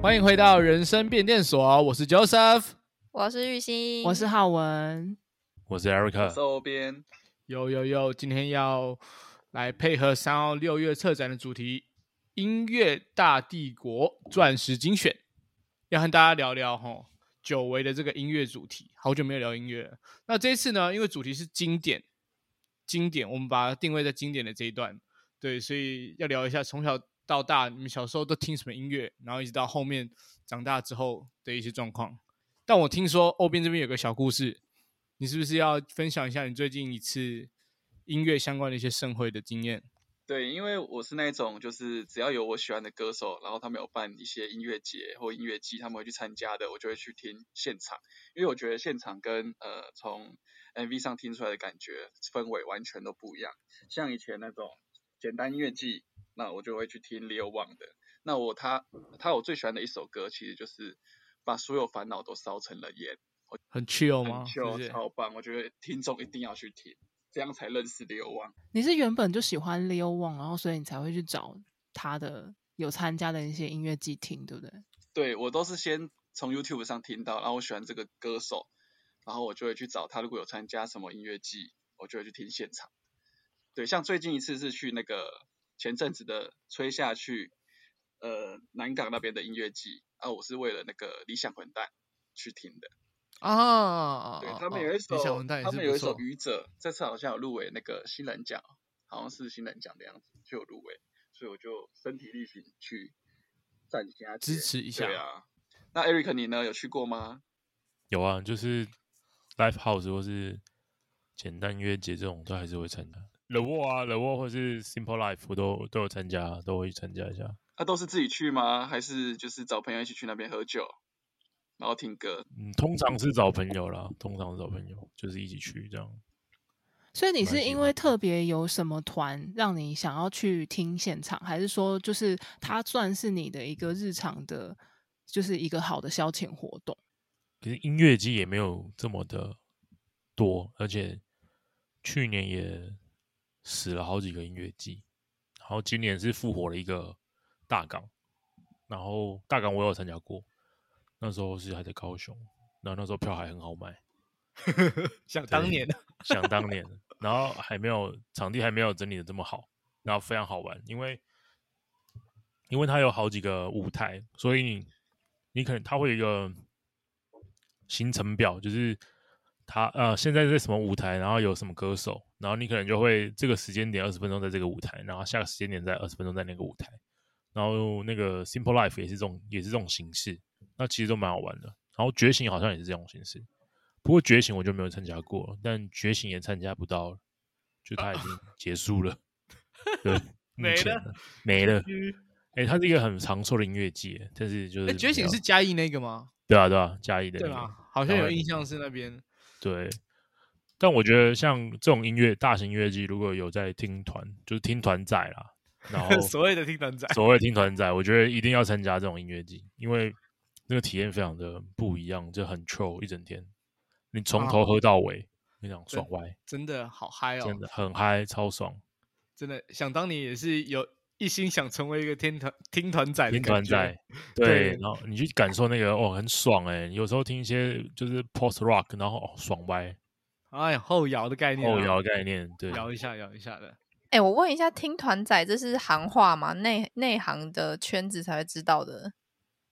欢迎回到人生变电所，我是 Joseph，我是玉兴，我是浩文，我是 Erica，收编，有有有，今天要来配合三号六月策展的主题——音乐大帝国钻石精选，要和大家聊聊哈。久违的这个音乐主题，好久没有聊音乐了。那这一次呢，因为主题是经典，经典，我们把它定位在经典的这一段，对，所以要聊一下从小到大，你们小时候都听什么音乐，然后一直到后面长大之后的一些状况。但我听说欧边这边有个小故事，你是不是要分享一下你最近一次音乐相关的一些盛会的经验？对，因为我是那种，就是只要有我喜欢的歌手，然后他们有办一些音乐节或音乐季，他们会去参加的，我就会去听现场，因为我觉得现场跟呃从 MV 上听出来的感觉氛围完全都不一样。像以前那种简单音乐季，那我就会去听 Leo Wang 的。那我他他我最喜欢的一首歌，其实就是把所有烦恼都烧成了烟。很 chill 吗？很 chill，超棒！我觉得听众一定要去听。这样才认识 Leo Wang。你是原本就喜欢 Leo Wang，然后所以你才会去找他的有参加的一些音乐季听，对不对？对，我都是先从 YouTube 上听到，然后我喜欢这个歌手，然后我就会去找他。如果有参加什么音乐季，我就会去听现场。对，像最近一次是去那个前阵子的吹下去，呃，南港那边的音乐季啊，我是为了那个理想混蛋去听的。啊，对，他们有一首，他们有一首《愚者》，这次好像有入围那个新人奖，好像是新人奖的样子，就有入围，所以我就身体力行去站一下支持一下。对啊，那 Eric 你呢？有去过吗？有啊，就是 Live House 或是简单音乐节这种都还是会参加。The Wall 啊，The Wall 或是 Simple Life 我都都有参加，都会去参加一下。那、啊、都是自己去吗？还是就是找朋友一起去那边喝酒？然后听歌，嗯，通常是找朋友啦，通常是找朋友，就是一起去这样。所以你是因为特别有什么团让你想要去听现场，还是说就是它算是你的一个日常的，就是一个好的消遣活动？其实音乐季也没有这么的多，而且去年也死了好几个音乐季，然后今年是复活了一个大港，然后大港我有参加过。那时候是还在高雄，然后那时候票还很好买，想当年，想当年，然后还没有场地还没有整理的这么好，然后非常好玩，因为因为它有好几个舞台，所以你你可能它会有一个行程表，就是它呃现在在什么舞台，然后有什么歌手，然后你可能就会这个时间点二十分钟在这个舞台，然后下个时间点在二十分钟在那个舞台，然后那个 Simple Life 也是这种也是这种形式。那其实都蛮好玩的，然后觉醒好像也是这种形式，不过觉醒我就没有参加过，但觉醒也参加不到了，就它已经 结束了，对，没了，没了。哎、欸，它是一个很长寿的音乐季，但是就是、欸、觉醒是嘉义那个吗？对啊，对啊，嘉义的、那个，对啊，好像有印象是那边。对，但我觉得像这种音乐大型音乐季，如果有在听团，就是听团仔啦，然后 所谓的听团仔，所谓的听团仔，我觉得一定要参加这种音乐季，因为。那个体验非常的不一样，就很 chill 一整天，你从头喝到尾，非常爽歪，真的好嗨哦，真的很嗨，超爽，真的想当年也是有一心想成为一个听团听团仔的听团仔，对，然后你去感受那个哦，很爽哎，有时候听一些就是 post rock，然后哦爽歪，哎呀后摇的概念，后摇概念，对，摇一下摇一下的，哎，我问一下，听团仔这是行话吗？内内行的圈子才会知道的。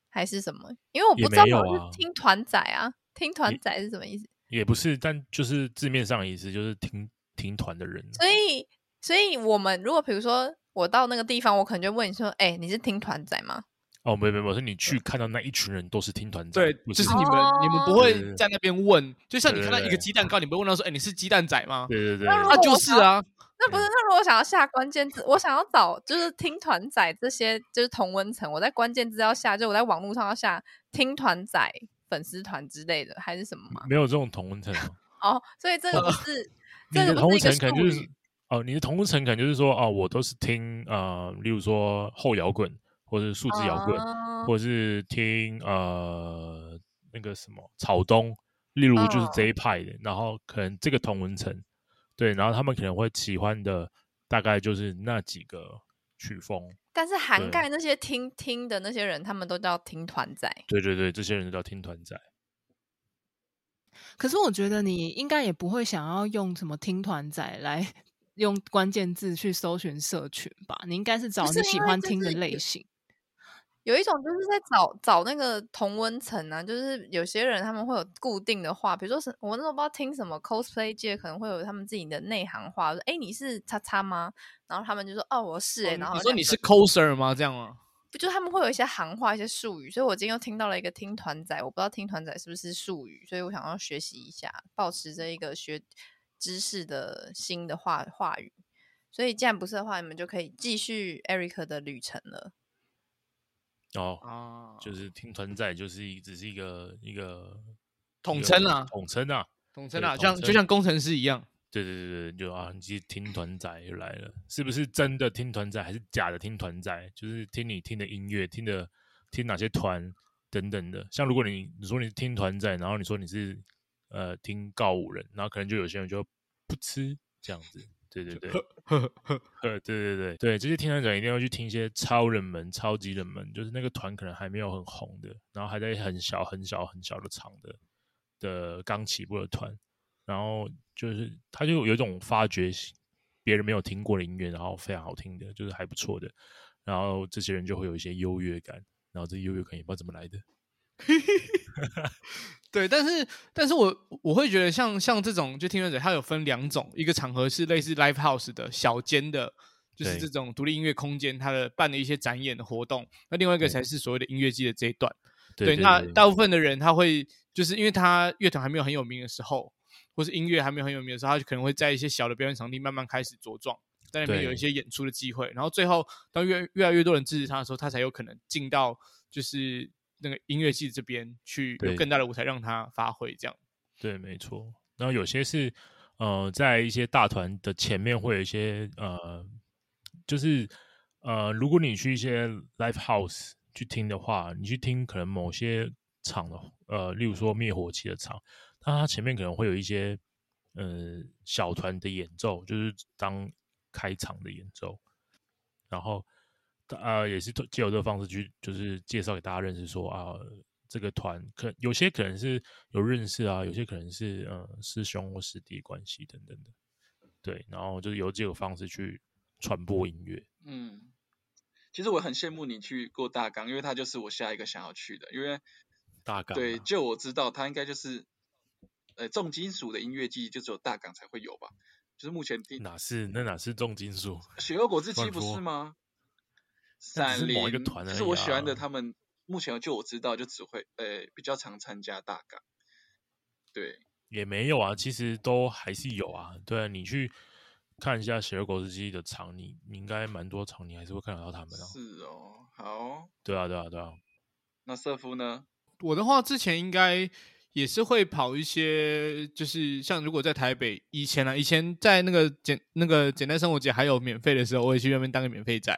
还是什么？因为我不知道我是听团仔啊，听团仔是什么意思？也不是，但就是字面上的意思，就是听听团的人。所以，所以我们如果比如说我到那个地方，我可能就问你说：“哎、欸，你是听团仔吗？”哦，没没没，是你去看到那一群人都是听团仔，对，就是你们、哦、你们不会在那边问，就像你看到一个鸡蛋糕，你不会问他说：“哎、欸，你是鸡蛋仔吗？”对对对，那就是啊。那不是，那如果想要下关键字，我想要找就是听团仔这些就是同温层，我在关键字要下，就我在网络上要下听团仔粉丝团之类的，还是什么吗？没有这种同温层哦，所以这个不是，哦、你的同温层可能就是哦，你的同温层可能就是说哦，我都是听呃，例如说后摇滚，或者是数字摇滚，哦、或者是听呃那个什么草东，例如就是这一派的，哦、然后可能这个同温层。对，然后他们可能会喜欢的大概就是那几个曲风，但是涵盖那些听听的那些人，他们都叫听团仔。对对对，这些人都叫听团仔。可是我觉得你应该也不会想要用什么听团仔来用关键字去搜寻社群吧？你应该是找你喜欢听的类型。有一种就是在找找那个同温层啊，就是有些人他们会有固定的话，比如说是我那时候不知道听什么 cosplay 界可能会有他们自己的内行话，说哎你是叉叉吗？然后他们就说哦我是哎、欸，然后你说你是 coser 吗？这样吗？不就他们会有一些行话、一些术语，所以我今天又听到了一个听团仔，我不知道听团仔是不是术语，所以我想要学习一下，保持着一个学知识的新的话话语。所以既然不是的话，你们就可以继续 Eric 的旅程了。哦，啊，就是听团仔，就是一只是一个一个统称啊，统称啊，统称啊，像就像工程师一样。对对对对，就啊，你其实听团仔又来了，是不是真的听团仔，还是假的听团仔？就是听你听的音乐，听的听哪些团等等的。像如果你你说你是听团仔，然后你说你是呃听告五人，然后可能就有些人就不吃这样子。对对对，呵呵对对对对，这些听团仔一定要去听一些超冷门、超级冷门，就是那个团可能还没有很红的，然后还在很小、很小、很小的场的的刚起步的团，然后就是他就有一种发掘别人没有听过的音乐，然后非常好听的，就是还不错的，然后这些人就会有一些优越感，然后这优越感也不知道怎么来的。对，但是，但是我我会觉得像像这种就听团仔，它有分两种，一个场合是类似 live house 的小间的，就是这种独立音乐空间，它的办的一些展演的活动。那另外一个才是所谓的音乐季的这一段。对，对，对，对，那大部分的人他会就是因为他乐团还没有很有名的时候，或是音乐还没有很有名的时候，他就可能会在一些小的表演场地慢慢开始茁壮，在那边有一些演出的机会。然后最后当越越来越多人支持他的时候，他才有可能进到就是。那个音乐季这边去有更大的舞台让他发挥，这样对，对，没错。然后有些是呃，在一些大团的前面会有一些呃，就是呃，如果你去一些 live house 去听的话，你去听可能某些场的呃，例如说灭火器的场，它它前面可能会有一些呃小团的演奏，就是当开场的演奏，然后。呃，也是借由这个方式去，就是介绍给大家认识说，说啊，这个团可有些可能是有认识啊，有些可能是呃师兄或师弟关系等等的，对，然后就是由这个方式去传播音乐。嗯，其实我很羡慕你去过大冈，因为他就是我下一个想要去的，因为大冈、啊、对，就我知道他应该就是呃重金属的音乐季，就只有大冈才会有吧，就是目前第哪是那哪是重金属？雪恶果汁机不是吗？闪灵，一个团啊、就是我喜欢的，他们目前就我知道，就只会呃比较常参加大港，对，也没有啊，其实都还是有啊，对啊，你去看一下血肉果汁机的场，你你应该蛮多场，你还是会看得到他们的、啊。是哦，好，对啊，对啊，对啊。那瑟夫呢？我的话之前应该也是会跑一些，就是像如果在台北以前啊，以前在那个简那个简单生活节还有免费的时候，我也去那边当个免费仔。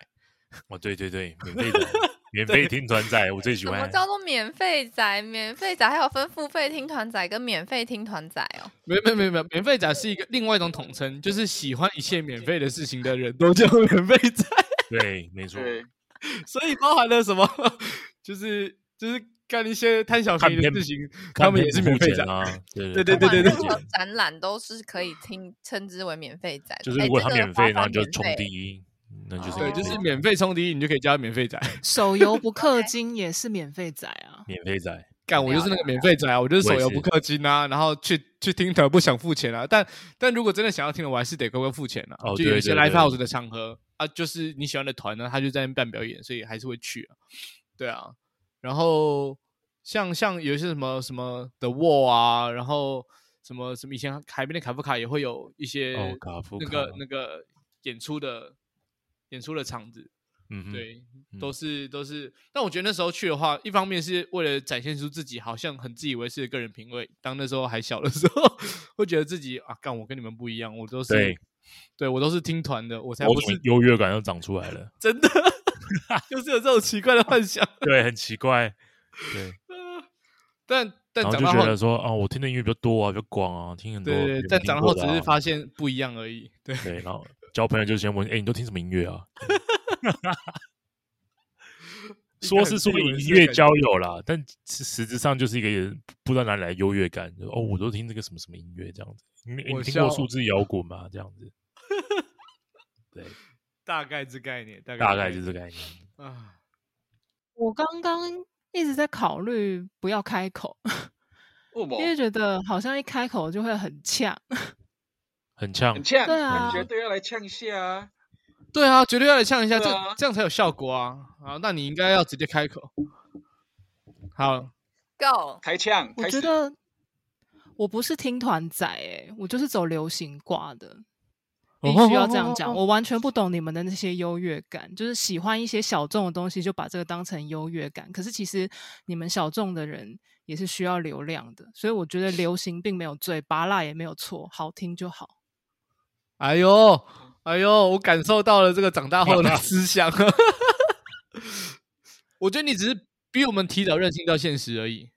哦，对对对，免费的，免 费听团仔，我最喜欢。什么叫做免费仔？免费仔还有分付费听团仔跟免费听团仔哦。没有没有没有没有，免费仔是一个另外一种统称，就是喜欢一切免费的事情的人都叫免费仔。对，没错。所以包含了什么？就是就是干一些贪小便宜的事情，他们也是免费仔啊。对对对对对对。任何展览都是可以听称之为免费仔，就是如果他免费，然后就冲第一。那就是对，就是免费充第一，你就可以加免费仔。手游不氪 金也是免费仔啊！免费仔，干我就是那个免费仔啊！我就是手游不氪金啊，然后去去听的不想付钱啊。但但如果真的想要听的，我还是得乖乖付钱啊。哦，就有一些 live house 的场合啊，就是你喜欢的团呢，他就在那边办表演，所以还是会去啊。对啊，然后像像有一些什么什么 The Wall 啊，然后什么什么以前海边的卡夫卡也会有一些那个那个演出的。演出的场子，嗯，对，嗯、都是都是。但我觉得那时候去的话，一方面是为了展现出自己好像很自以为是的个人品味。当那时候还小的时候，会觉得自己啊，干我跟你们不一样，我都是对，对我都是听团的，我才不是优越感又长出来了，真的，就是有这种奇怪的幻想，对，很奇怪，对。但但长大后就觉得说啊，我听的音乐比较多啊，比较广啊，听很多。对，但长大后只是发现不一样而已。对，对，然后。交朋友就先问，哎、欸，你都听什么音乐啊？说是说音乐交友啦，但实质上就是一个不知道哪里来优越感。哦，我都听这个什么什么音乐这样子，你你听过数字摇滚吗？这样子，对，大概这概念，大概大概就是这概念啊。我刚刚一直在考虑不要开口，因为觉得好像一开口就会很呛，很呛，很呛，对啊，绝对要来呛一下啊！对啊，绝对要来呛一下，这啊这样才有效果啊！啊，那你应该要直接开口。好，Go，开呛，我觉得我不是听团仔，哎，我就是走流行挂的，必须要这样讲。我完全不懂你们的那些优越感，就是喜欢一些小众的东西，就把这个当成优越感。可是其实你们小众的人也是需要流量的，所以我觉得流行并没有罪，拔辣也没有错，好听就好。哎呦！哎呦，我感受到了这个长大后的 思想。我觉得你只是比我们提早认清到现实而已。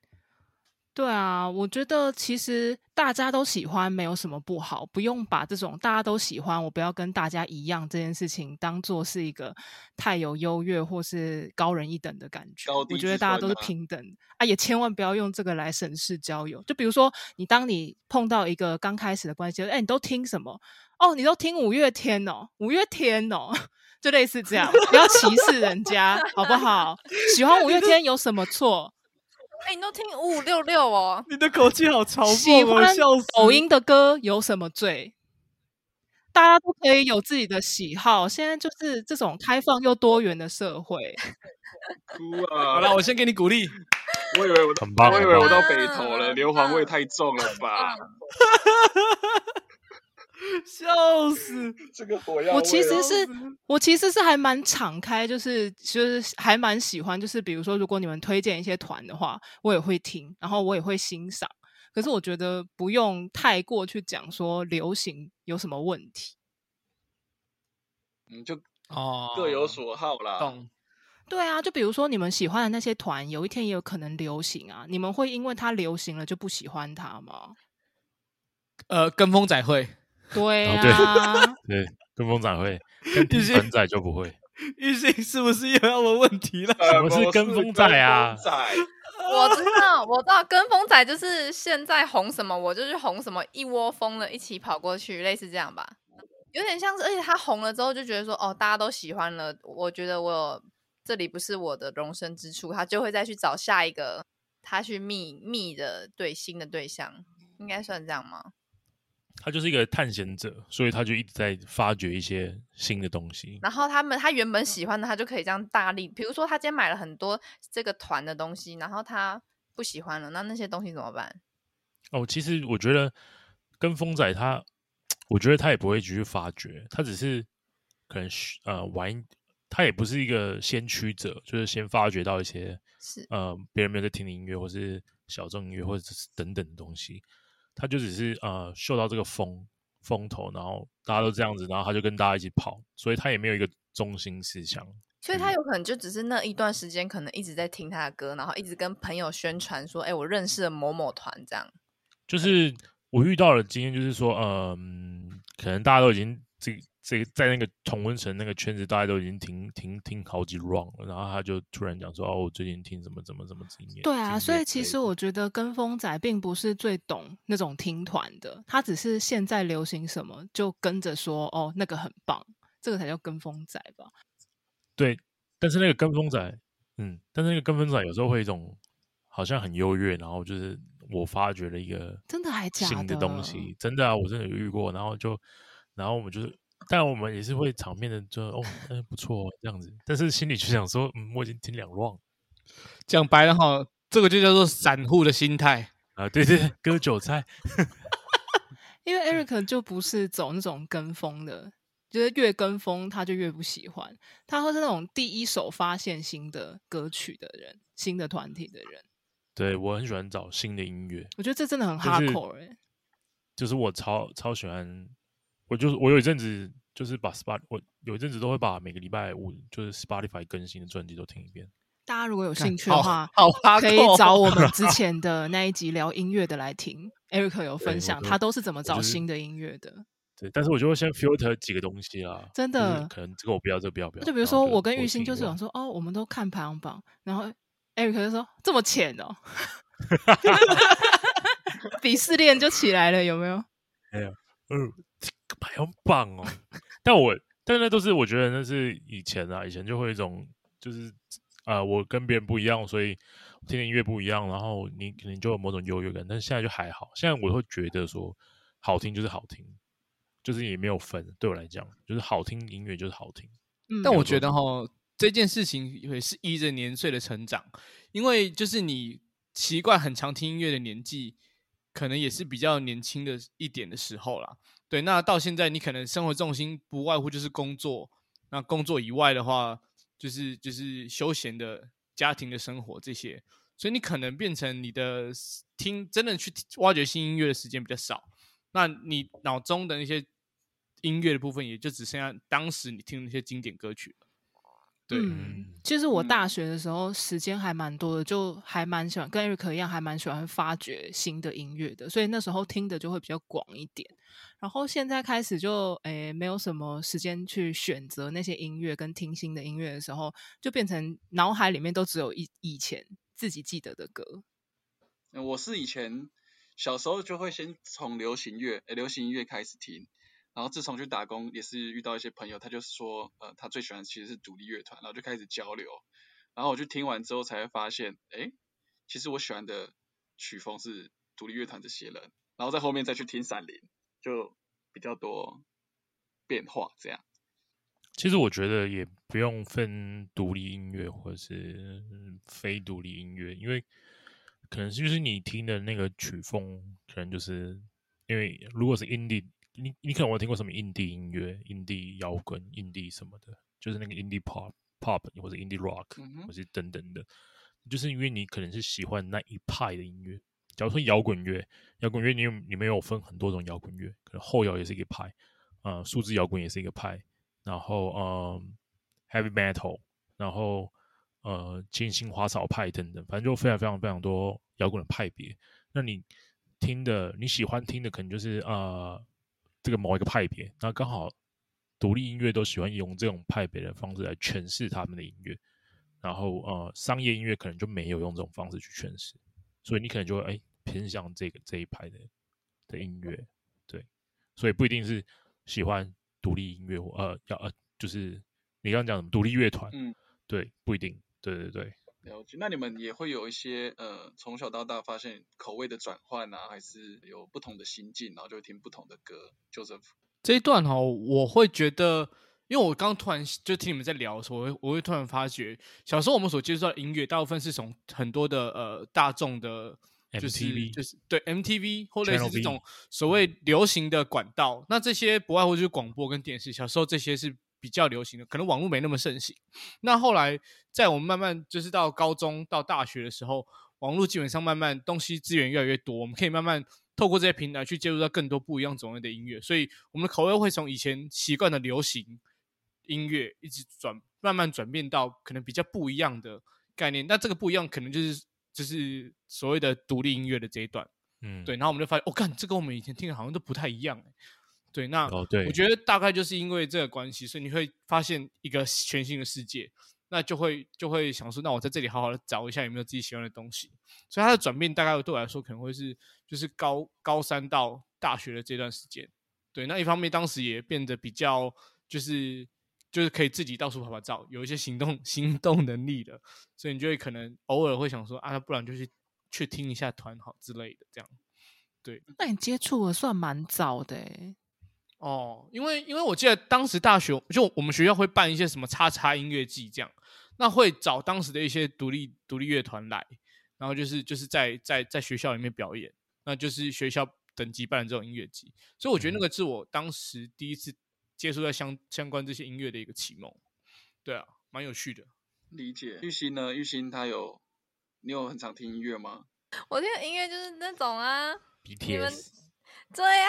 对啊，我觉得其实大家都喜欢没有什么不好，不用把这种大家都喜欢，我不要跟大家一样这件事情当做是一个太有优越或是高人一等的感觉。我觉得大家都是平等啊，也千万不要用这个来审视交友。就比如说，你当你碰到一个刚开始的关系，哎，你都听什么？哦，你都听五月天哦，五月天哦，就类似这样，不要歧视人家，好不好？喜欢 五月天有什么错？哎，你都听五五六六哦，你的口气好嘲讽，喜欢抖音的歌有什么罪？大家都可以有自己的喜好，现在就是这种开放又多元的社会。哭啊！好了，我先给你鼓励。我以为我很棒，我以为我到北投了，硫磺味太重了吧？笑死！这个火药，我其实是 我其实是还蛮敞开，就是就是还蛮喜欢，就是比如说，如果你们推荐一些团的话，我也会听，然后我也会欣赏。可是我觉得不用太过去讲说流行有什么问题。嗯，就哦，各有所好啦。懂。对啊，就比如说你们喜欢的那些团，有一天也有可能流行啊，你们会因为它流行了就不喜欢它吗？呃，跟风仔会。对啊，哦、对，对，跟风仔会，跟团仔就不会。玉兴是不是又要问问题了？什么是跟风仔啊？仔 我知道，我知道，跟风仔就是现在红什么，我就去红什么，一窝蜂的一起跑过去，类似这样吧。有点像是，而且他红了之后就觉得说，哦，大家都喜欢了，我觉得我有这里不是我的容身之处，他就会再去找下一个他去觅觅的对新的对象，应该算这样吗？他就是一个探险者，所以他就一直在发掘一些新的东西。然后他们他原本喜欢的，他就可以这样大力。比如说，他今天买了很多这个团的东西，然后他不喜欢了，那那些东西怎么办？哦，其实我觉得跟风仔他，我觉得他也不会继续发掘，他只是可能呃玩，他也不是一个先驱者，就是先发掘到一些是呃别人没有在听的音乐，或是小众音乐，或者是等等的东西。他就只是呃嗅到这个风风头，然后大家都这样子，然后他就跟大家一起跑，所以他也没有一个中心思想。所以他有可能就只是那一段时间，可能一直在听他的歌，然后一直跟朋友宣传说：“哎，我认识了某某团。”这样。就是我遇到的经验，就是说，嗯、呃，可能大家都已经这。这个在那个同温层那个圈子，大家都已经听听听好几 round 了，然后他就突然讲说：“哦，我最近听什么怎么怎么经验。”对啊，所以其实我觉得跟风仔并不是最懂那种听团的，他只是现在流行什么就跟着说：“哦，那个很棒。”这个才叫跟风仔吧？对，但是那个跟风仔，嗯，但是那个跟风仔有时候会一种好像很优越，然后就是我发掘了一个真的还假的新的东西，真的啊，我真的有遇过，然后就然后我们就是。但我们也是会场面的，就哦，哎，不错，这样子。但是心里就想说，嗯，我已经听两 round。讲白了哈，这个就叫做散户的心态啊，对对，对，割韭菜。因为 Eric 就不是走那种跟风的，就是越跟风他就越不喜欢。他会是那种第一手发现新的歌曲的人，新的团体的人。对，我很喜欢找新的音乐，我觉得这真的很 hardcore 哎、欸。就是我超超喜欢。我就是我有一阵子就是把 Spot 我有一阵子都会把每个礼拜五就是 Spotify 更新的专辑都听一遍。大家如果有兴趣的话，好，好可以找我们之 前的那一集聊音乐的来听。Eric 有分享他都是怎么找新的音乐的。对，但是我就会先 filter 几个东西啦，真的，可能这个我不要，这个不要，不要。就比如说我跟玉兴就是想说，哦，我们都看排行榜，然后 Eric 就说这么浅哦 鄙视链就起来了，有没有？没有，嗯，这个排行榜哦，但我但那都是我觉得那是以前啊，以前就会有一种就是啊、呃，我跟别人不一样，所以听的音乐不一样，然后你可能就有某种优越感，但现在就还好，现在我会觉得说好听就是好听。就是也没有分，对我来讲，就是好听音乐就是好听。嗯，但我觉得哈，这件事情也是依着年岁的成长，因为就是你习惯很常听音乐的年纪，可能也是比较年轻的一点的时候啦。对，那到现在你可能生活重心不外乎就是工作，那工作以外的话，就是就是休闲的家庭的生活这些，所以你可能变成你的听真的去挖掘新音乐的时间比较少。那你脑中的那些音乐的部分，也就只剩下当时你听的那些经典歌曲了。对，嗯，其实我大学的时候时间还蛮多的，就还蛮喜欢跟 Eric 一样，还蛮喜欢发掘新的音乐的，所以那时候听的就会比较广一点。然后现在开始就诶没有什么时间去选择那些音乐跟听新的音乐的时候，就变成脑海里面都只有以以前自己记得的歌。我是以前。小时候就会先从流行乐，欸、流行音乐开始听，然后自从去打工，也是遇到一些朋友，他就说，呃，他最喜欢其实是独立乐团，然后就开始交流，然后我去听完之后才会发现，哎、其实我喜欢的曲风是独立乐团这些人，然后在后面再去听闪灵，就比较多变化这样。其实我觉得也不用分独立音乐或者是非独立音乐，因为。可能就是你听的那个曲风，可能就是因为如果是 indie，你你可能有听过什么 indie 音乐、indie 摇滚、indie 什么的，就是那个 indie pop、pop 或者 indie rock，或者等等的，就是因为你可能是喜欢那一派的音乐。假如说摇滚乐，摇滚乐你有里面有分很多种摇滚乐，可能后摇也是一个派，啊、呃，数字摇滚也是一个派，然后嗯、呃、heavy metal，然后。呃，金星花草派等等，反正就非常非常非常多摇滚的派别。那你听的，你喜欢听的，可能就是呃这个某一个派别。那刚好独立音乐都喜欢用这种派别的方式来诠释他们的音乐，然后呃商业音乐可能就没有用这种方式去诠释，所以你可能就会哎偏向这个这一派的的音乐。对，所以不一定是喜欢独立音乐或呃要呃就是你刚刚讲的独立乐团，嗯，对，不一定。对对对，了解。那你们也会有一些呃，从小到大发现口味的转换啊，还是有不同的心境，然后就会听不同的歌。Joseph 这一段哈、哦，我会觉得，因为我刚突然就听你们在聊的时候，我会我会突然发觉，小时候我们所接触到的音乐，大部分是从很多的呃大众的，就是 MTV 就是对 MTV 或类似这种所谓流行的管道。那这些不外乎就是广播跟电视。小时候这些是。比较流行的，可能网络没那么盛行。那后来，在我们慢慢就是到高中到大学的时候，网络基本上慢慢东西资源越来越多，我们可以慢慢透过这些平台去接触到更多不一样种类的音乐。所以，我们的口味会从以前习惯的流行音乐，一直转慢慢转变到可能比较不一样的概念。那这个不一样，可能就是就是所谓的独立音乐的这一段。嗯，对。然后我们就发现，我、哦、看这跟我们以前听的好像都不太一样、欸对，那我觉得大概就是因为这个关系，所以你会发现一个全新的世界，那就会就会想说，那我在这里好好的找一下有没有自己喜欢的东西。所以它的转变大概对我来说可能会是，就是高高三到大学的这段时间。对，那一方面当时也变得比较就是就是可以自己到处拍拍照，有一些行动 行动能力的，所以你就会可能偶尔会想说啊，不然就去去听一下团好之类的这样。对，那你接触的算蛮早的诶。哦，因为因为我记得当时大学就我们学校会办一些什么叉叉音乐季这样，那会找当时的一些独立独立乐团来，然后就是就是在在在学校里面表演，那就是学校等级办的这种音乐季，所以我觉得那个是我当时第一次接触到相相关这些音乐的一个启蒙，对啊，蛮有趣的。理解。玉鑫呢？玉鑫他有你有很常听音乐吗？我听的音乐就是那种啊，BTS，对呀，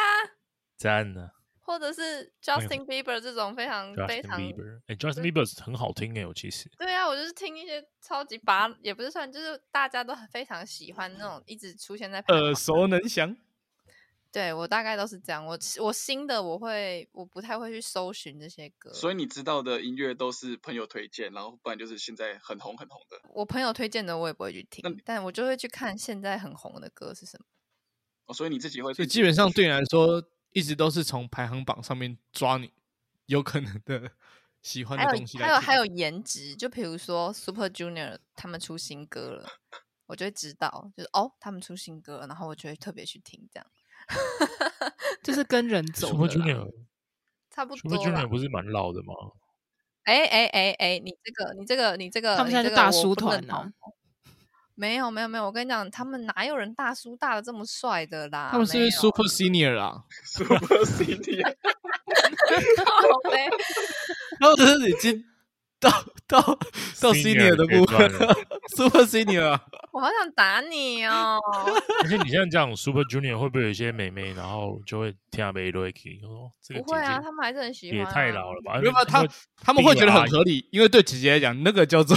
赞呢。或者是 Justin Bieber 这种非常非常，哎、欸、，Justin Bieber 很好听哎，我其实。对啊，我就是听一些超级拔，也不是算，就是大家都非常喜欢那种一直出现在耳熟能详。对我大概都是这样。我我新的我会我不太会去搜寻这些歌，所以你知道的音乐都是朋友推荐，然后不然就是现在很红很红的。我朋友推荐的我也不会去听，但我就会去看现在很红的歌是什么。哦，所以你自己会，所以基本上对你来说，一直都是从排行榜上面抓你有可能的喜欢的东西来还有还有还有颜值，就比如说 Super Junior 他们出新歌了，我就会知道，就是哦他们出新歌了，然后我就会特别去听这样。就是跟人走 Super Junior 差不多。Super Junior 不是蛮老的吗？哎哎哎哎，你这个你这个你这个，他们现在是大叔团呢、啊。没有没有没有，我跟你讲，他们哪有人大叔大的这么帅的啦？他们是，是 Super Senior 啦，Super Senior。好呗，然后就是已经到到到 Senior 的部分了，Super Senior。我好想打你哦！而且你现在讲 Super Junior 会不会有一些美眉，然后就会听阿贝洛伊？哦，这个姐姐不会啊，他们还是很喜欢、啊。也太老了吧？没有吧？他他们会觉得很合理，因为对姐姐来讲，那个叫做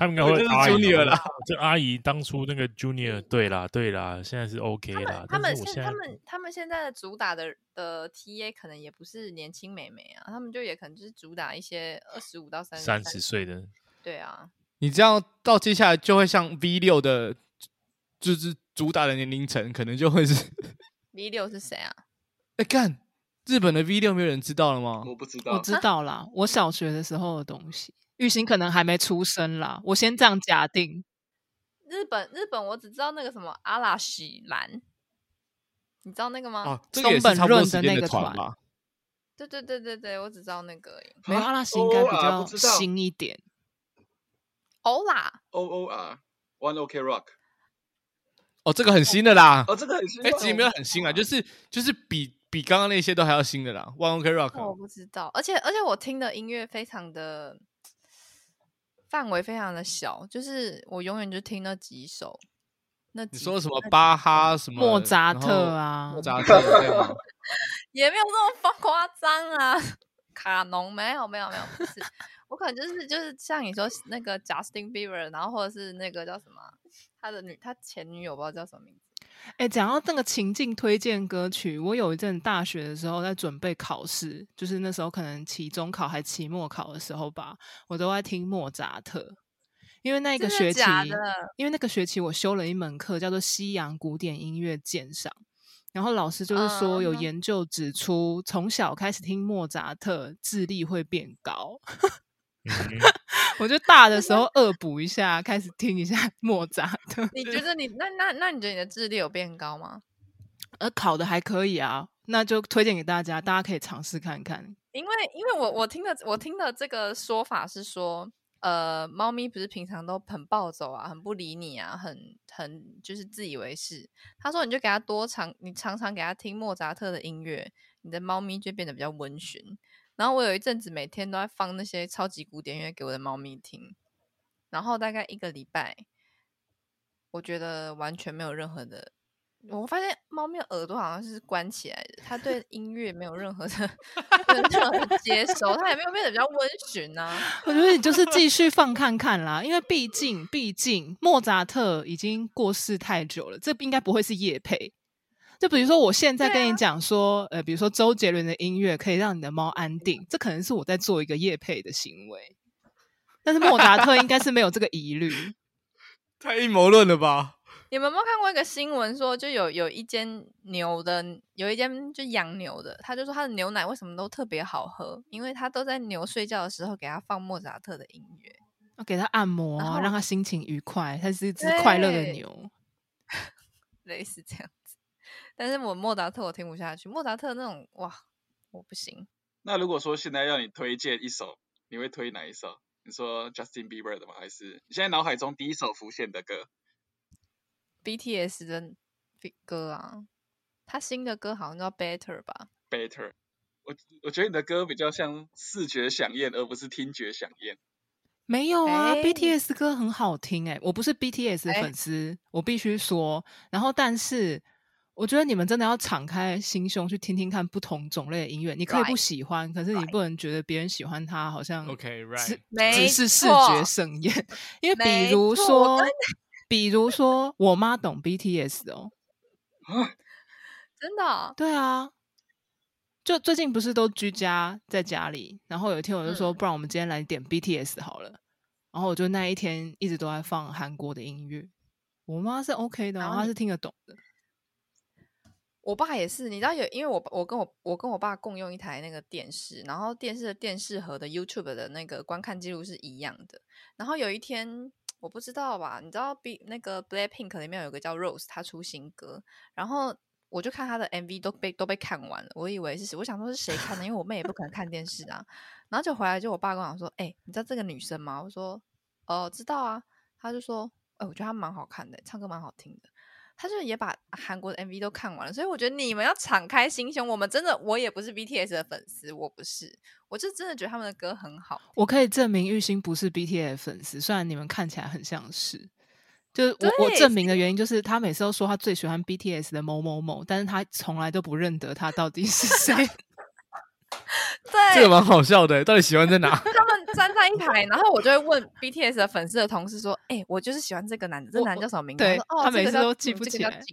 他们应该会阿姨 Junior 啦。这阿姨当初那个 Junior，对啦对啦，现在是 OK 啦。他们现他们他们现在的主打的的 TA 可能也不是年轻美眉啊，他们就也可能就是主打一些二十五到三三十岁的。对啊。你这样到接下来就会像 V 六的，就是主打的年龄层，可能就会是 V 六是谁啊？哎，干，日本的 V 六没有人知道了吗？我不知道，我知道啦，我小学的时候的东西，玉兴可能还没出生啦，我先这样假定。日本日本，我只知道那个什么阿拉西兰，你知道那个吗？啊，这个也是差不多时间的团吧？对对对对对，我只知道那个。没有阿拉西应该比较新一点。欧啦，O O R，One OK Rock，哦，这个很新的啦，哦，这个很新，哎，其实没有很新啊，就是就是比比刚刚那些都还要新的啦，One OK Rock，我不知道，而且而且我听的音乐非常的范围非常的小，就是我永远就听那几首，那你说什么巴哈什么莫扎特啊，莫扎特 也没有那么夸张啊，卡农没有没有没有不是。我可能就是就是像你说那个 Justin Bieber，然后或者是那个叫什么他的女他前女友不知道叫什么名字。哎、欸，讲到那个情境推荐歌曲，我有一阵大学的时候在准备考试，就是那时候可能期中考还期末考的时候吧，我都在听莫扎特，因为那个学期，因为那个学期我修了一门课叫做西洋古典音乐鉴赏，然后老师就是说有研究指出，从、嗯、小开始听莫扎特，智力会变高。我就大的时候恶补一下，开始听一下 莫扎特。你觉得你那那那你觉得你的智力有变高吗？呃，考的还可以啊，那就推荐给大家，大家可以尝试看看。因为因为我我听的我听的这个说法是说，呃，猫咪不是平常都很暴走啊，很不理你啊，很很就是自以为是。他说你就给他多常，你常常给他听莫扎特的音乐，你的猫咪就变得比较温驯。然后我有一阵子每天都在放那些超级古典音乐给我的猫咪听，然后大概一个礼拜，我觉得完全没有任何的，我发现猫咪的耳朵好像是关起来的，它对音乐没有任何的任何的接收，它也没有变得比较温驯啊。我觉得你就是继续放看看啦，因为毕竟毕竟莫扎特已经过世太久了，这应该不会是业配。就比如说，我现在跟你讲说，啊、呃，比如说周杰伦的音乐可以让你的猫安定，这可能是我在做一个业配的行为。但是莫扎特应该是没有这个疑虑，太阴谋论了吧？你们有没有看过一个新闻，说就有有一间牛的，有一间就养牛的，他就说他的牛奶为什么都特别好喝，因为他都在牛睡觉的时候给他放莫扎特的音乐，要给他按摩啊，让他心情愉快，他是一只快乐的牛，类似这样。但是我莫扎特我听不下去，莫扎特那种哇，我不行。那如果说现在让你推荐一首，你会推哪一首？你说 Justin Bieber 的吗？还是你现在脑海中第一首浮现的歌？BTS 的歌啊，他新的歌好像叫 Better 吧？Better，我我觉得你的歌比较像视觉响应，而不是听觉响应。没有啊、欸、，BTS 歌很好听哎、欸，我不是 BTS 的粉丝，欸、我必须说。然后但是。我觉得你们真的要敞开心胸去听听看不同种类的音乐。你可以不喜欢，Right. 可是你不能觉得别人喜欢它好像 OK，Right，、okay, 只是视觉盛宴。因为比如说，比如说，我妈懂 BTS 哦。真的哦、对啊，就最近不是都居家在家里，然后有一天我就说，嗯不然我们今天来点 BTS 好了。然后我就那一天一直都在放韩国的音乐，我妈是 OK 的，她是听得懂的。我爸也是，你知道有，因为我我跟我我跟我爸共用一台那个电视，然后电视的电视盒的 YouTube 的那个观看记录是一样的。然后有一天我不知道吧，你知道 B 那个 Blackpink 里面有个叫 Rose，他出新歌，然后我就看他的 MV 都被都被看完了，我以为是谁，我想说是谁看的，因为我妹也不可能看电视啊。然后就回来就我爸跟我说，哎、你知道这个女生吗？我说哦，知道啊。他就说，哎、我觉得她蛮好看的，唱歌蛮好听的。他就也把韩国的 MV 都看完了，所以我觉得你们要敞开心胸。我们真的，我也不是 BTS 的粉丝，我不是，我就真的觉得他们的歌很好。我可以证明玉兴不是 BTS 粉丝，虽然你们看起来很像是。就是我我证明的原因就是他每次都说他最喜欢 BTS 的某某某，但是他从来都不认得他到底是谁。对，这个蛮好笑的，到底喜欢在哪？他们站在一排，然后我就会问 BTS 的粉丝的同事说：“哎、欸，我就是喜欢这个男的，这男的叫什么名字？”对，他，哦、他每次都记不起来。这个、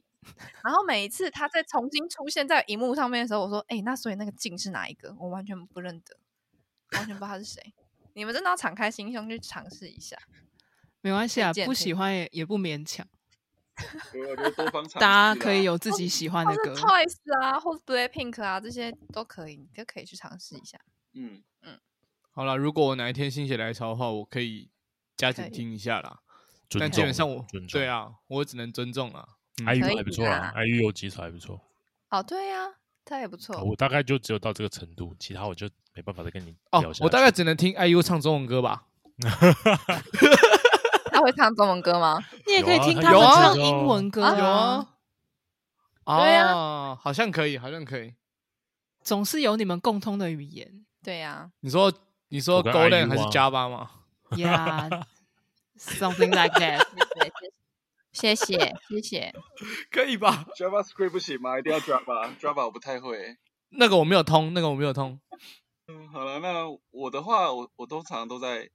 然后每一次他在重新出现在荧幕上面的时候，我说：“哎、欸，那所以那个静是哪一个？我完全不认得，完全不知道他是谁。你们真的要敞开心胸去尝试一下，没关系啊，不喜欢也也不勉强。大家可以有自己喜欢的歌，Twice 啊，或者 Blackpink 啊，这些都可以，你都可以去尝试一下。嗯嗯，好了，如果我哪一天心血来潮的话，我可以加紧听一下啦。但基本上我对啊，我只能尊重了。IU 还不错啊，IU 有几首还不错。哦，对呀、啊，他也不错。我大概就只有到这个程度，其他我就没办法再跟你哦。我大概只能听 IU 唱中文歌吧。他会唱中文歌吗？你也可以听他们唱英文歌有啊。对呀、啊，好像可以，好像可以。总是有你们共通的语言。对呀、啊。你说，你说 Golden 还是 Java 吗？Yeah，something like that 谢谢，谢谢。可以吧？JavaScript 不行吗？一定要 Java？Java 我不太会。那个我没有通，那个我没有通。嗯，好了，那我的话，我我通常都在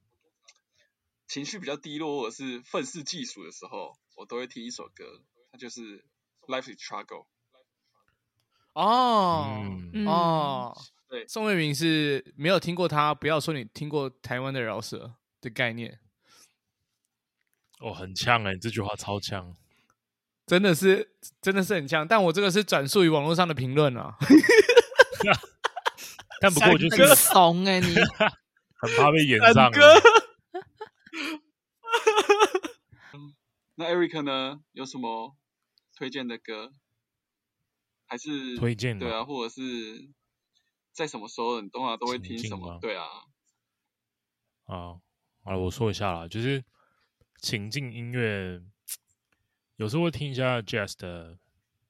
情绪比较低落或者是愤世嫉俗的时候，我都会听一首歌，它就是《Life is Struggle》。哦，嗯、哦，对，宋慧明是没有听过他，不要说你听过台湾的饶舌的概念。哦，很呛哎，这句话超呛，真的是，真的是很呛。但我这个是转述于网络上的评论啊。但不过我就是怂哎，你 很怕被演上。那 Eric 呢？有什么推荐的歌？还是推荐对啊，或者是在什么时候你通常都会听什么？对啊。啊，好了，我说一下啦，就是情境音乐，有时候会听一下 Jazz 的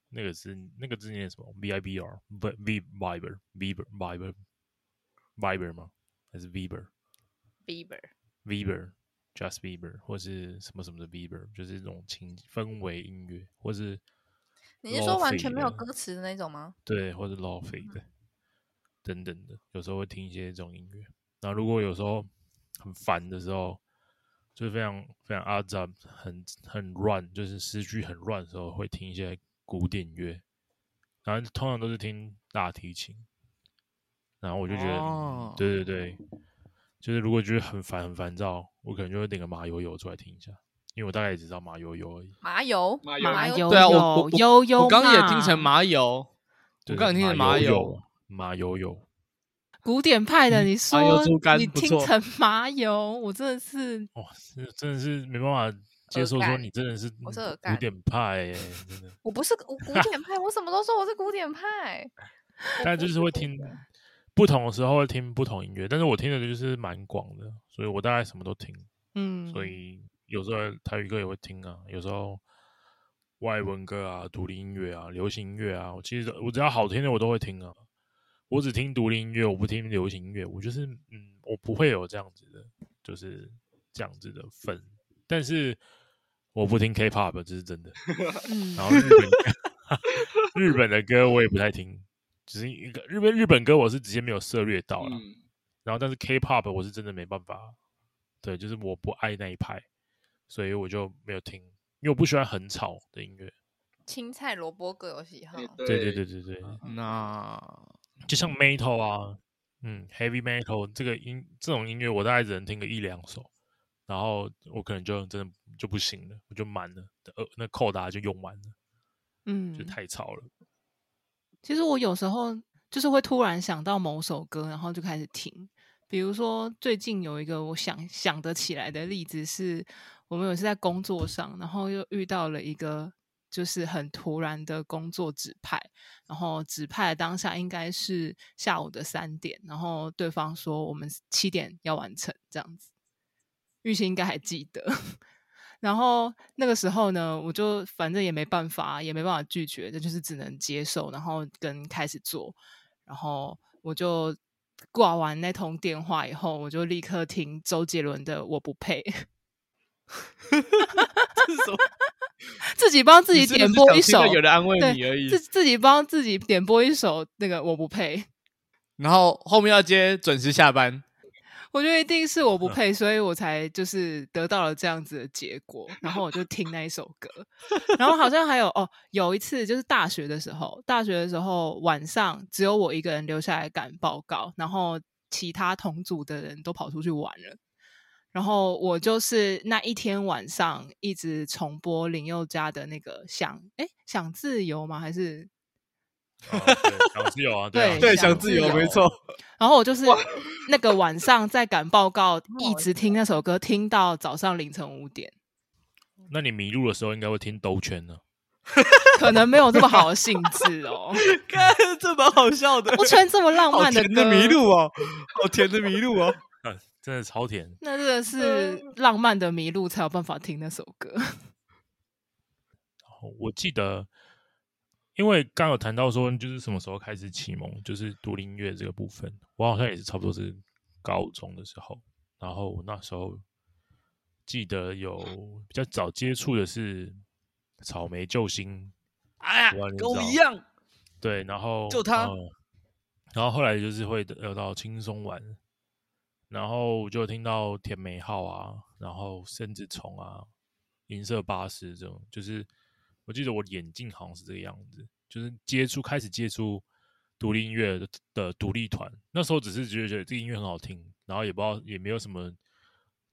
那个字，那个字念什么？V I B r v，V Viber，Viber，Viber，Viber 吗？还是 Viber？Viber，Viber。Just Bieber 或是什么什么的 Bieber，就是这种情氛围音乐，或是你是说完全没有歌词的那种吗？对，或者 Lo-Fi 的等等的，有时候会听一些这种音乐。然后如果有时候很烦的时候，就是非常非常阿杂，很很乱，就是思绪很乱的时候，会听一些古典乐。然后通常都是听大提琴。然后我就觉得，哦、对对对。就是如果觉得很烦很烦躁，我可能就会点个马友友出来听一下，因为我大概也只知道马友友而已。马友，马友，对啊，我我悠悠，我刚刚也听成马友，我刚刚听成马友，马油油，古典派的，你说嗯、你听成麻油，我真的是，哇，真的是没办法接受，说你真的是我是古典派，哎，真的，我不是古古典派，我什么都说我是古典派，但就是会听。不同的时候会听不同音乐，但是我听的就是蛮广的，所以我大概什么都听。嗯，所以有时候台语歌也会听啊，有时候外文歌啊、独立音乐啊、流行音乐啊，我其实我只要好听的我都会听啊。我只听独立音乐，我不听流行音乐。我就是嗯，我不会有这样子的，就是这样子的分。但是我不听 K-pop，这是真的。然后日本 日本的歌我也不太听。只是一个日本日本歌，我是直接没有涉略到了。嗯、然后，但是 K-pop 我是真的没办法，对，就是我不爱那一派，所以我就没有听，因为我不喜欢很吵的音乐。青菜萝卜各有喜好。欸对对对对对，那就像 metal 啊，嗯，heavy metal 这个音这种音乐，我大概只能听个一两首，然后我可能就真的就不行了，我就满了，呃，那扣打就用完了，嗯，就太吵了。其实我有时候就是会突然想到某首歌，然后就开始听。比如说最近有一个我想想得起来的例子是，我们有一次在工作上，然后又遇到了一个就是很突然的工作指派，然后指派的当下应该是下午的三点，然后对方说我们七点要完成这样子，玉清应该还记得。然后那个时候呢，我就反正也没办法，也没办法拒绝，这就是只能接受，然后跟开始做。然后我就挂完那通电话以后，我就立刻听周杰伦的《我不配》，这是什么？自己帮自己点播一首，有人安慰你而已。自自己帮自己点播一首那个《我不配》，然后后面要接准时下班。我觉得一定是我不配，所以我才就是得到了这样子的结果。然后我就听那一首歌，然后好像还有哦，有一次就是大学的时候，大学的时候晚上只有我一个人留下来赶报告，然后其他同组的人都跑出去玩了。然后我就是那一天晚上一直重播林宥嘉的那个想哎想自由吗？还是？哦、想自由啊，对啊对，想自由，没错。然后我就是那个晚上在赶报告，一直听那首歌，听到早上凌晨五点。那你迷路的时候，应该会听兜圈呢？可能没有这么好的兴致哦。看，这蛮好笑的。兜圈这么浪漫的歌，的迷路哦，好甜的迷路哦，啊、真的超甜。那真的是浪漫的迷路才有办法听那首歌。我记得。因为刚有谈到说，就是什么时候开始启蒙，就是独立音乐这个部分，我好像也是差不多是高中的时候，然后那时候记得有比较早接触的是草莓救星，哎呀，跟我一样，对，然后就他、呃，然后后来就是会聊到轻松玩，然后我就听到甜美号啊，然后生子虫啊，银色巴士这种，就是。我记得我眼镜好像是这个样子，就是接触开始接触独立音乐的的独立团，那时候只是觉得觉得这个音乐很好听，然后也不知道也没有什么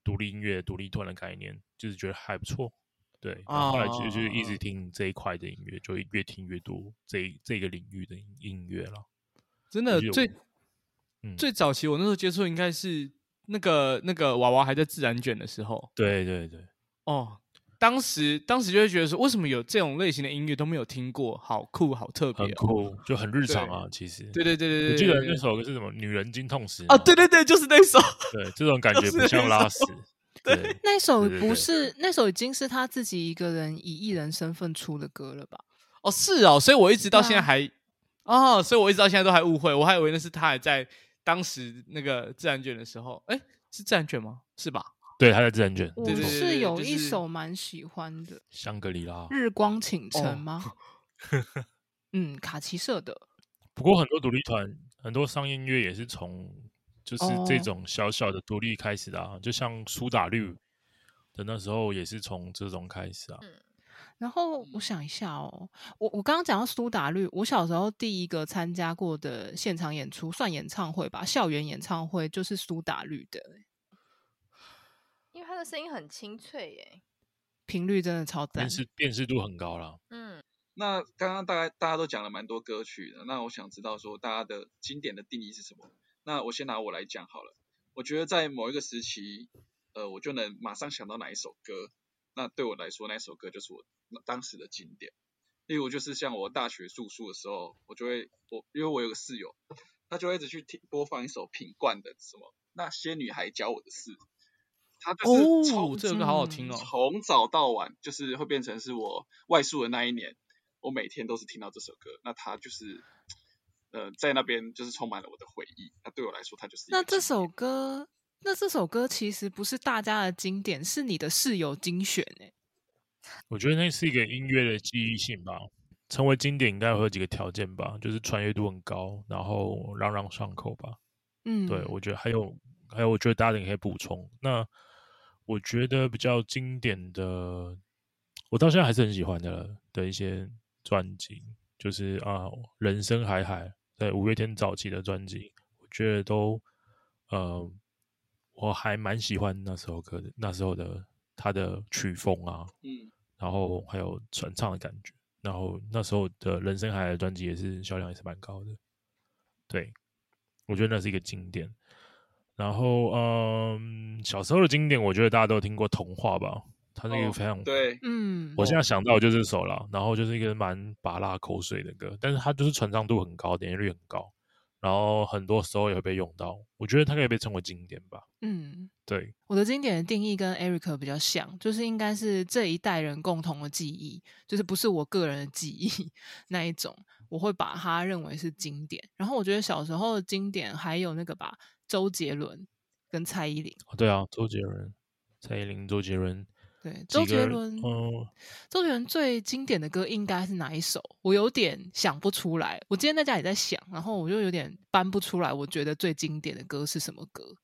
独立音乐独立团的概念，就是觉得还不错，对，然后后来就就一直听这一块的音乐，就越听越多这这个领域的音乐了。真的最、嗯、最早期我那时候接触应该是那个那个娃娃还在自然卷的时候，对对对，哦。当时，当时就会觉得说，为什么有这种类型的音乐都没有听过？好酷，好特别，很酷，就很日常啊。其实，对对对对对，我记得那首歌是什么？女人经痛时啊，对对对，就是那首。对，这种感觉不像拉屎。对，那首不是，那首已经是他自己一个人以艺人身份出的歌了吧？哦，是哦，所以我一直到现在还，哦，所以我一直到现在都还误会，我还以为那是他还在当时那个自然卷的时候，哎，是自然卷吗？是吧？对，他在自然卷。我是有一首蛮喜欢的，香格里拉，日光倾城吗？哦、嗯，卡其社的。不过很多独立团，很多商业音乐也是从就是这种小小的独立开始的啊，哦、就像苏打绿的那时候也是从这种开始啊。嗯、然后我想一下哦，我我刚刚讲到苏打绿，我小时候第一个参加过的现场演出算演唱会吧，校园演唱会就是苏打绿的。因为他的声音很清脆耶，频率真的超赞，辨识辨识度很高了。嗯，那刚刚大概大家都讲了蛮多歌曲的，那我想知道说大家的经典的定义是什么？那我先拿我来讲好了。我觉得在某一个时期，呃，我就能马上想到哪一首歌。那对我来说，那首歌就是我当时的经典。例如，就是像我大学住宿的时候，我就会我因为我有个室友，他就会一直去听播放一首品冠的什么那些女孩教我的事。他就是从、哦、这个好好听哦，从早到晚就是会变成是我外宿的那一年，我每天都是听到这首歌。那他就是呃在那边就是充满了我的回忆。那对我来说，他就是那这首歌，那这首歌其实不是大家的经典，是你的室友精选哎。我觉得那是一个音乐的记忆性吧，成为经典应该会有几个条件吧，就是传阅度很高，然后朗朗上口吧。嗯，对，我觉得还有还有，我觉得大家也可以补充那。我觉得比较经典的，我到现在还是很喜欢的的一些专辑，就是啊，人生海海，在五月天早期的专辑，我觉得都呃，我还蛮喜欢那时候歌的，那时候的他的曲风啊，嗯，然后还有传唱的感觉，然后那时候的人生海专辑也是销量也是蛮高的，对，我觉得那是一个经典。然后嗯，小时候的经典，我觉得大家都听过《童话》吧。它是一个非常、哦、对，嗯，我现在想到就是这首了，然后就是一个蛮拔辣口水的歌，但是它就是传唱度很高，点击率很高，然后很多时候也会被用到，我觉得它可以被称为经典吧。嗯，对，我的经典的定义跟 Eric 比较像，就是应该是这一代人共同的记忆，就是不是我个人的记忆 那一种，我会把它认为是经典。然后我觉得小时候的经典还有那个吧，周杰伦跟蔡依林。哦，对啊，周杰伦、蔡依林、周杰伦。对，周杰伦，嗯，周杰伦最经典的歌应该是哪一首？我有点想不出来。我今天在家也在想，然后我就有点搬不出来。我觉得最经典的歌是什么歌？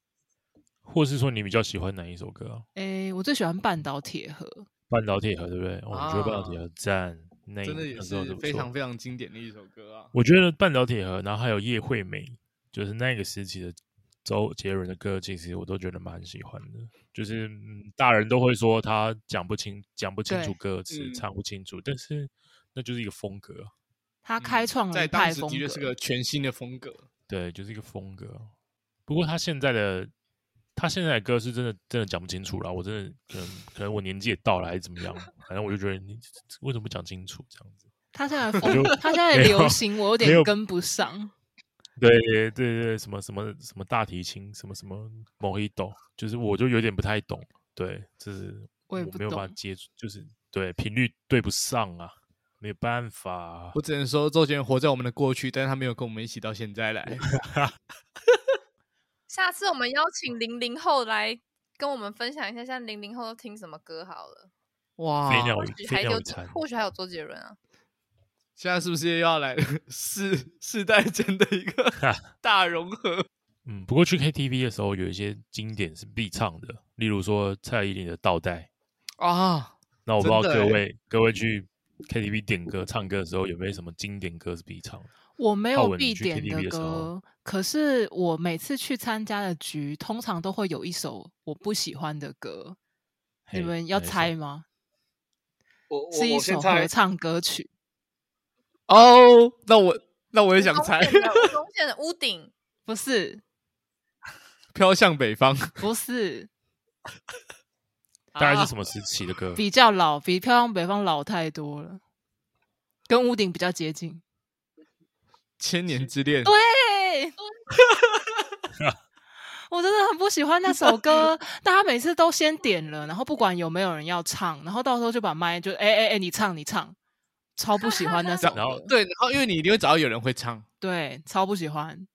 或是说你比较喜欢哪一首歌啊？诶，我最喜欢《半岛铁盒》。半岛铁盒对不对？我、啊、觉得半岛铁盒赞，那真的也是非常非常经典的一首歌啊。我觉得半岛铁盒，然后还有叶惠美，就是那个时期的。周杰伦的歌，其实我都觉得蛮喜欢的。就是、嗯、大人都会说他讲不清、讲不清楚歌词，唱不清楚，但是那就是一个风格。他开创了一派风格，的确是个全新的风格。对，就是一个风格。不过他现在的他现在的歌是真的真的讲不清楚了。我真的可能可能我年纪也到了，还是怎么样？反正我就觉得你为什么不讲清楚这样子？他现在的风，他现在的流行，我有点跟不上。对对对，什么什么什么大提琴，什么什么 Mojito，就是我就有点不太懂，对，就是我没有办法接触，就是对频率对不上啊，没有办法啊。我只能说周杰伦活在我们的过去，但是他没有跟我们一起到现在来。下次我们邀请零零后来跟我们分享一下，像零零后都听什么歌好了。哇，飞鸟或许还有或许还有周杰伦啊。现在是不是又要来 世世代间的一个 大融合？嗯，不过去 KTV 的时候，有一些经典是必唱的，例如说蔡依林的《倒带》啊。那我不知道各位各位去 KTV 点歌唱歌的时候，有没有什么经典歌是必唱的？我没有必点的歌，可是我每次去参加的局，通常都会有一首我不喜欢的歌。你们要猜吗？我是一首合唱歌曲。哦、oh，那我那我也想猜，中线的屋顶不是，飘向北方不是，大概是什么时期的歌？比较老，比飘向北方老太多了，跟屋顶比较接近。千年之恋，对，我真的很不喜欢那首歌，大家每次都先点了，然后不管有没有人要唱，然后到时候就把麦就哎哎哎，你唱你唱。超不喜欢那 首，然后对，然后因为你一定会找到有人会唱，对，超不喜欢。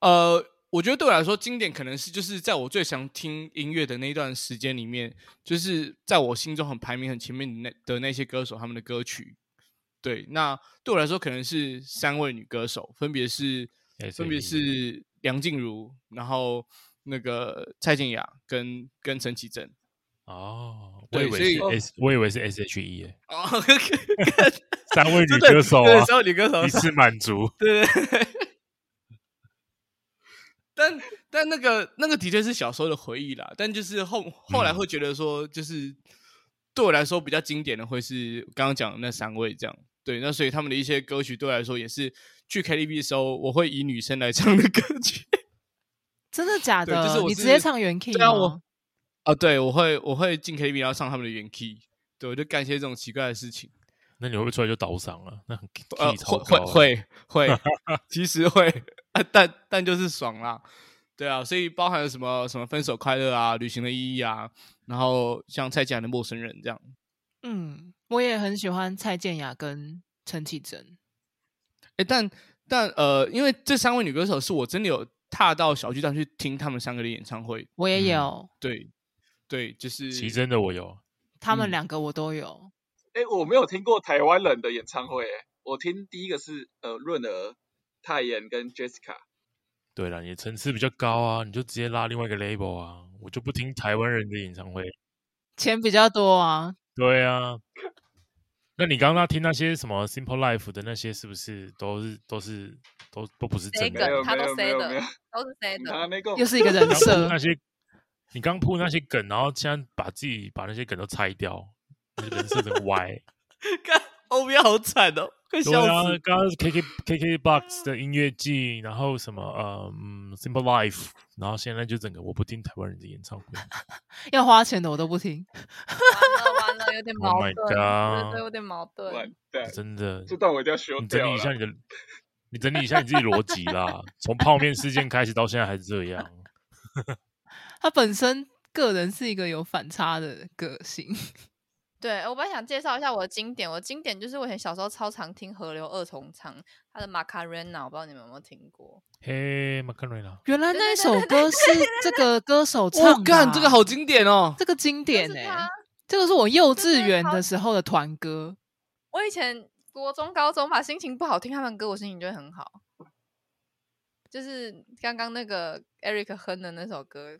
呃，我觉得对我来说，经典可能是就是在我最想听音乐的那一段时间里面，就是在我心中很排名很前面的那的那些歌手他们的歌曲。对，那对我来说可能是三位女歌手，分别是分别是梁静茹，然后那个蔡健雅跟跟陈绮贞。哦，我以为是 S，我以为是 S H E 耶。哦，三位女歌手啊，三位女歌手一次满足。对对 对。但但那个那个的确是小时候的回忆啦。但就是后后来会觉得说，就是对我来说比较经典的会是刚刚讲的那三位这样。对，那所以他们的一些歌曲对我来说也是去 K T V 的时候，我会以女生来唱的歌曲。真的假的？就是我你直接唱原 key 吗？啊，对，我会我会进 KTV 然后唱他们的原 key，对，我就干一些这种奇怪的事情。那你会不会出来就倒嗓了？那很 key 呃超高啊，会会会，其实会，啊、但但就是爽啦，对啊，所以包含了什么什么分手快乐啊，旅行的意义啊，然后像蔡健雅的陌生人这样。嗯，我也很喜欢蔡健雅跟陈绮贞。哎，但但呃，因为这三位女歌手是我真的有踏到小巨蛋去听他们三个的演唱会，我也有，嗯、对。对，就是其实真的我有，他们两个我都有。哎、嗯，我没有听过台湾人的演唱会，哎，我听第一个是呃润儿、泰妍跟 Jessica。对了，你层次比较高啊，你就直接拉另外一个 label 啊，我就不听台湾人的演唱会，钱比较多啊。对啊，那你刚刚听那些什么 Simple Life 的那些，是不是都是都是都都不是真的？没有他都没有没 say 的有，都是 say 的。又是一个人设那。些，你刚铺那些梗，然后现在把自己把那些梗都拆掉，你 人设真的歪。看欧边好惨哦，快对笑死！啊，刚刚是 K K K K Box 的音乐季，然后什么呃嗯 Simple Life，然后现在就整个我不听台湾人的演唱会。要花钱的我都不听。完了完了，有点 Oh 矛 my 盾 God 对对，有点矛盾。完蛋，真的，这段我一定要修你整。理一下你的，你整理一下你自己逻辑啦。从泡面事件开始到现在还是这样。他本身个人是一个有反差的个性。对，我本来想介绍一下我的经典，我的经典就是我以前小时候超常听河流二重唱他的《Macarena》，我不知道你们有没有听过。嘿，Macarena，原来那一首歌是这个歌手唱我的、啊。干，这个好经典哦！这个经典哎、这个是我幼稚园的时候的团歌。我以前国中、高中吧，心情不好听他们歌，我心情就会很好。就是刚刚那个 Eric 哼的那首歌，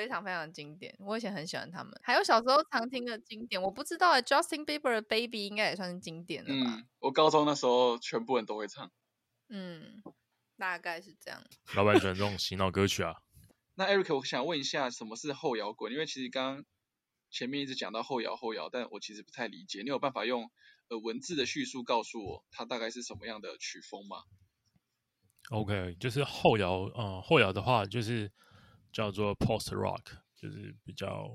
非常非常经典。我以前很喜欢他们，还有小时候常听的经典，我不知道哎，Justin Bieber 的 Baby 应该也算是经典的吧？嗯，我高中那时候全部人都会唱。嗯，大概是这样。老板喜欢这种洗脑歌曲啊？那 Eric，我想问一下，什么是后摇滚？因为其实刚刚前面一直讲到后摇后摇，但我其实不太理解。你有办法用呃文字的叙述告诉我，它大概是什么样的曲风吗？OK，就是后摇，嗯，后摇的话就是叫做 Post Rock，就是比较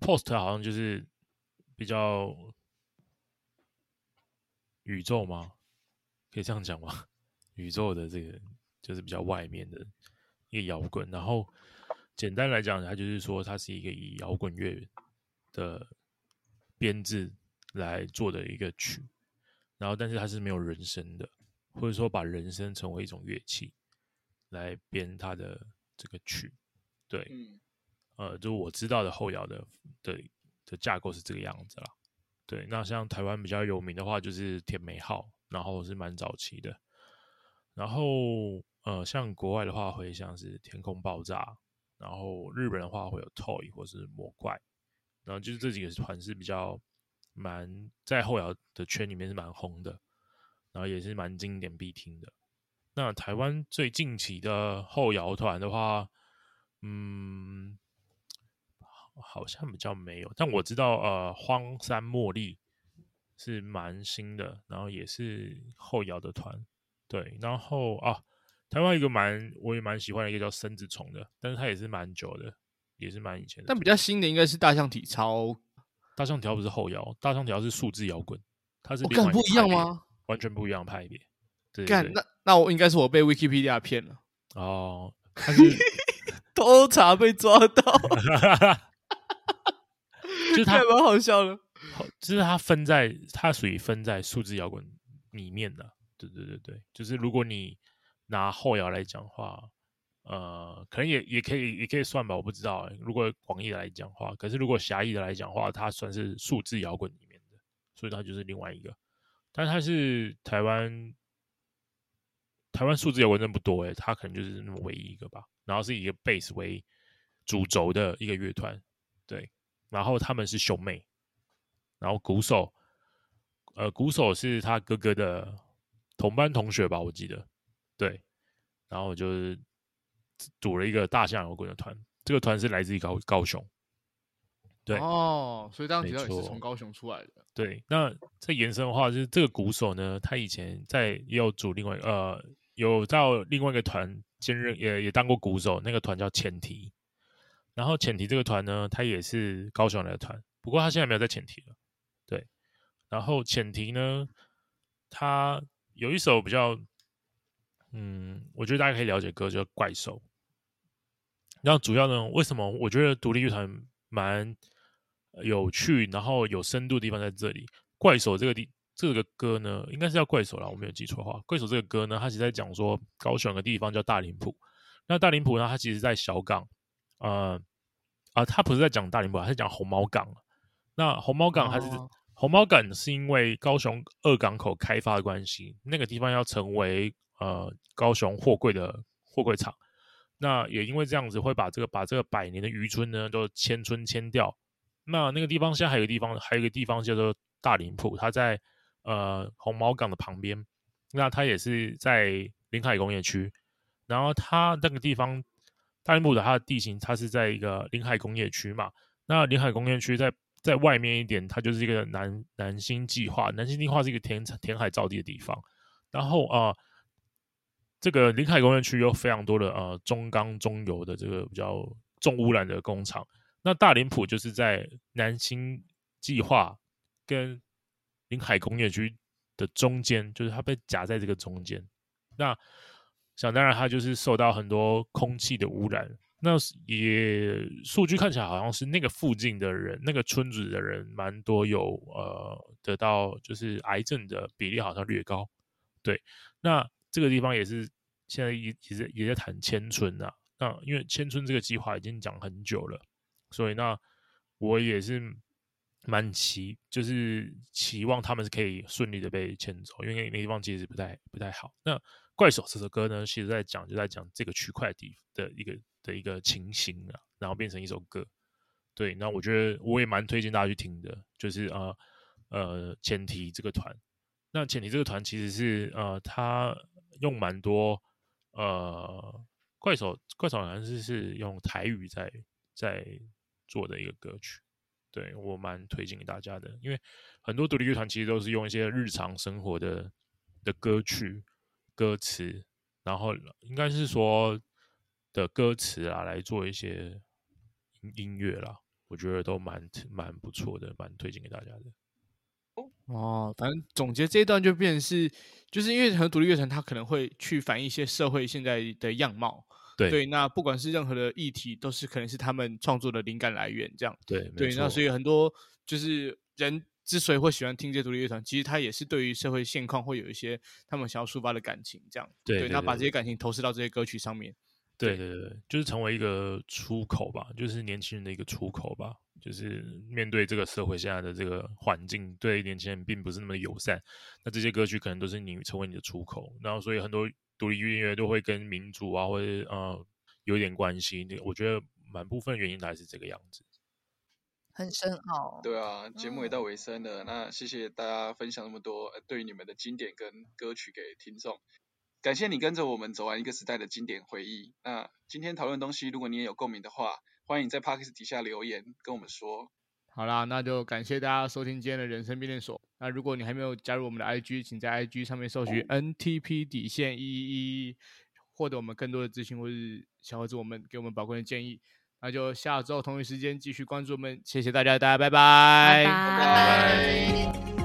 Post 好像就是比较宇宙吗？可以这样讲吗？宇宙的这个就是比较外面的一个摇滚，然后简单来讲，它就是说它是一个以摇滚乐的编制来做的一个曲，然后但是它是没有人声的。或者说把人声成为一种乐器来编它的这个曲，对，嗯，呃，就我知道的后摇的的的架构是这个样子啦。对，那像台湾比较有名的话就是甜美号，然后是蛮早期的，然后呃，像国外的话会像是天空爆炸，然后日本的话会有 Toy 或是魔怪，然后就是这几个团是比较蛮在后摇的圈里面是蛮红的。然后也是蛮经典必听的。那台湾最近期的后摇团的话，嗯，好像比较没有。但我知道，呃，荒山茉莉是蛮新的，然后也是后摇的团。对，然后啊，台湾一个蛮我也蛮喜欢的一个叫生子虫的，但是它也是蛮久的，也是蛮以前的。但比较新的应该是大象体操。大象体操不是后摇，大象体操是数字摇滚，它是我感、哦、不一样吗？完全不一样派别，对，干那那我应该是我被 Wikipedia 骗了。哦，他是 偷查被抓到，就是他蛮好笑的，就是他分在他属于分在数字摇滚里面的，对对对对，就是如果你拿后摇来讲的话，呃，可能也也可以也可以算吧，我不知道，如果广义的来讲的话，可是如果狭义的来讲的话，它算是数字摇滚里面的，所以它就是另外一个。但它是台湾，台湾数字摇滚真不多诶，它可能就是那么唯一一个吧。然后是以一个贝斯为主轴的一个乐团，对。然后他们是兄妹，然后鼓手，呃，鼓手是他哥哥的同班同学吧，我记得，对。然后就是组了一个大象摇滚的团，这个团是来自于高高雄。对哦，所以大象体操也是从高雄出来的。对，那再延伸的话，就是这个鼓手呢，他以前在也有组另外呃，有到另外一个团兼任，也也当过鼓手，那个团叫前提。然后前提这个团呢，他也是高雄来的团，不过他现在没有在前提了。对，然后前提呢，他有一首比较，嗯，我觉得大家可以了解歌，叫《怪兽》。然后主要呢，为什么我觉得独立乐团蛮有趣，然后有深度的地方在这里。怪兽这个地这个歌呢，应该是叫怪手啦，我没有记错的话。怪手这个歌呢，它其实在讲说高雄的地方叫大林埔。那大林埔呢，它其实在小港，呃啊，它不是在讲大林埔，它是讲红毛港。那红毛港还是、哦、红毛港，是因为高雄二港口开发的关系，那个地方要成为呃高雄货柜的货柜场。那也因为这样子，会把这个把这个百年的渔村呢都迁村迁掉。那那个地方现在还有一个地方，还有一个地方叫做大林埔，它在呃红毛港的旁边，那它也是在临海工业区，然后它那个地方大林埔的它的地形，它是在一个临海工业区嘛，那临海工业区在在外面一点，它就是一个南南星计划，南星计划是一个填填海造地的地方，然后啊。呃这个临海工业区有非常多的呃中钢中油的这个比较重污染的工厂，那大林埔就是在南星计划跟临海工业区的中间，就是它被夹在这个中间。那想当然，它就是受到很多空气的污染。那也数据看起来好像是那个附近的人，那个村子的人蛮多有呃得到就是癌症的比例好像略高。对，那。这个地方也是现在也也在也在谈迁村呐，那因为迁村这个计划已经讲很久了，所以那我也是蛮期，就是期望他们是可以顺利的被迁走，因为那地方其实不太不太好。那怪手这首歌呢，其实在讲就在讲这个区块地的一个的一个情形啊，然后变成一首歌。对，那我觉得我也蛮推荐大家去听的，就是呃呃前提这个团，那前提这个团其实是呃他。用蛮多，呃，怪手怪手好像是是用台语在在做的一个歌曲，对，我蛮推荐给大家的，因为很多独立乐团其实都是用一些日常生活的的歌曲歌词，然后应该是说的歌词啊来做一些音乐啦，我觉得都蛮蛮不错的，蛮推荐给大家的。哦，反正总结这一段就变成是，就是因为很多独立乐团，他可能会去反映一些社会现在的样貌。对，对，那不管是任何的议题，都是可能是他们创作的灵感来源。这样，对，对，那所以很多就是人之所以会喜欢听这些独立乐团，其实他也是对于社会现况会有一些他们想要抒发的感情。这样，对，对，那把这些感情投射到这些歌曲上面。对对对，就是成为一个出口吧，就是年轻人的一个出口吧。就是面对这个社会现在的这个环境，对年轻人并不是那么友善。那这些歌曲可能都是你成为你的出口，然后所以很多独立音乐都会跟民主啊，或者呃有一点关系。我觉得蛮部分原因还是这个样子，很深奥。对啊，节目也到尾声了，嗯、那谢谢大家分享那么多对于你们的经典跟歌曲给听众。感谢你跟着我们走完一个时代的经典回忆。那今天讨论东西，如果你也有共鸣的话，欢迎在 Podcast 底下留言跟我们说。好啦，那就感谢大家收听今天的人生变电所。那如果你还没有加入我们的 IG，请在 IG 上面搜寻 NTP 底线一一一，获得我们更多的资讯或是小盒子我们给我们宝贵的建议。那就下周同一时间继续关注我们，谢谢大家，大家拜拜，拜拜。拜拜。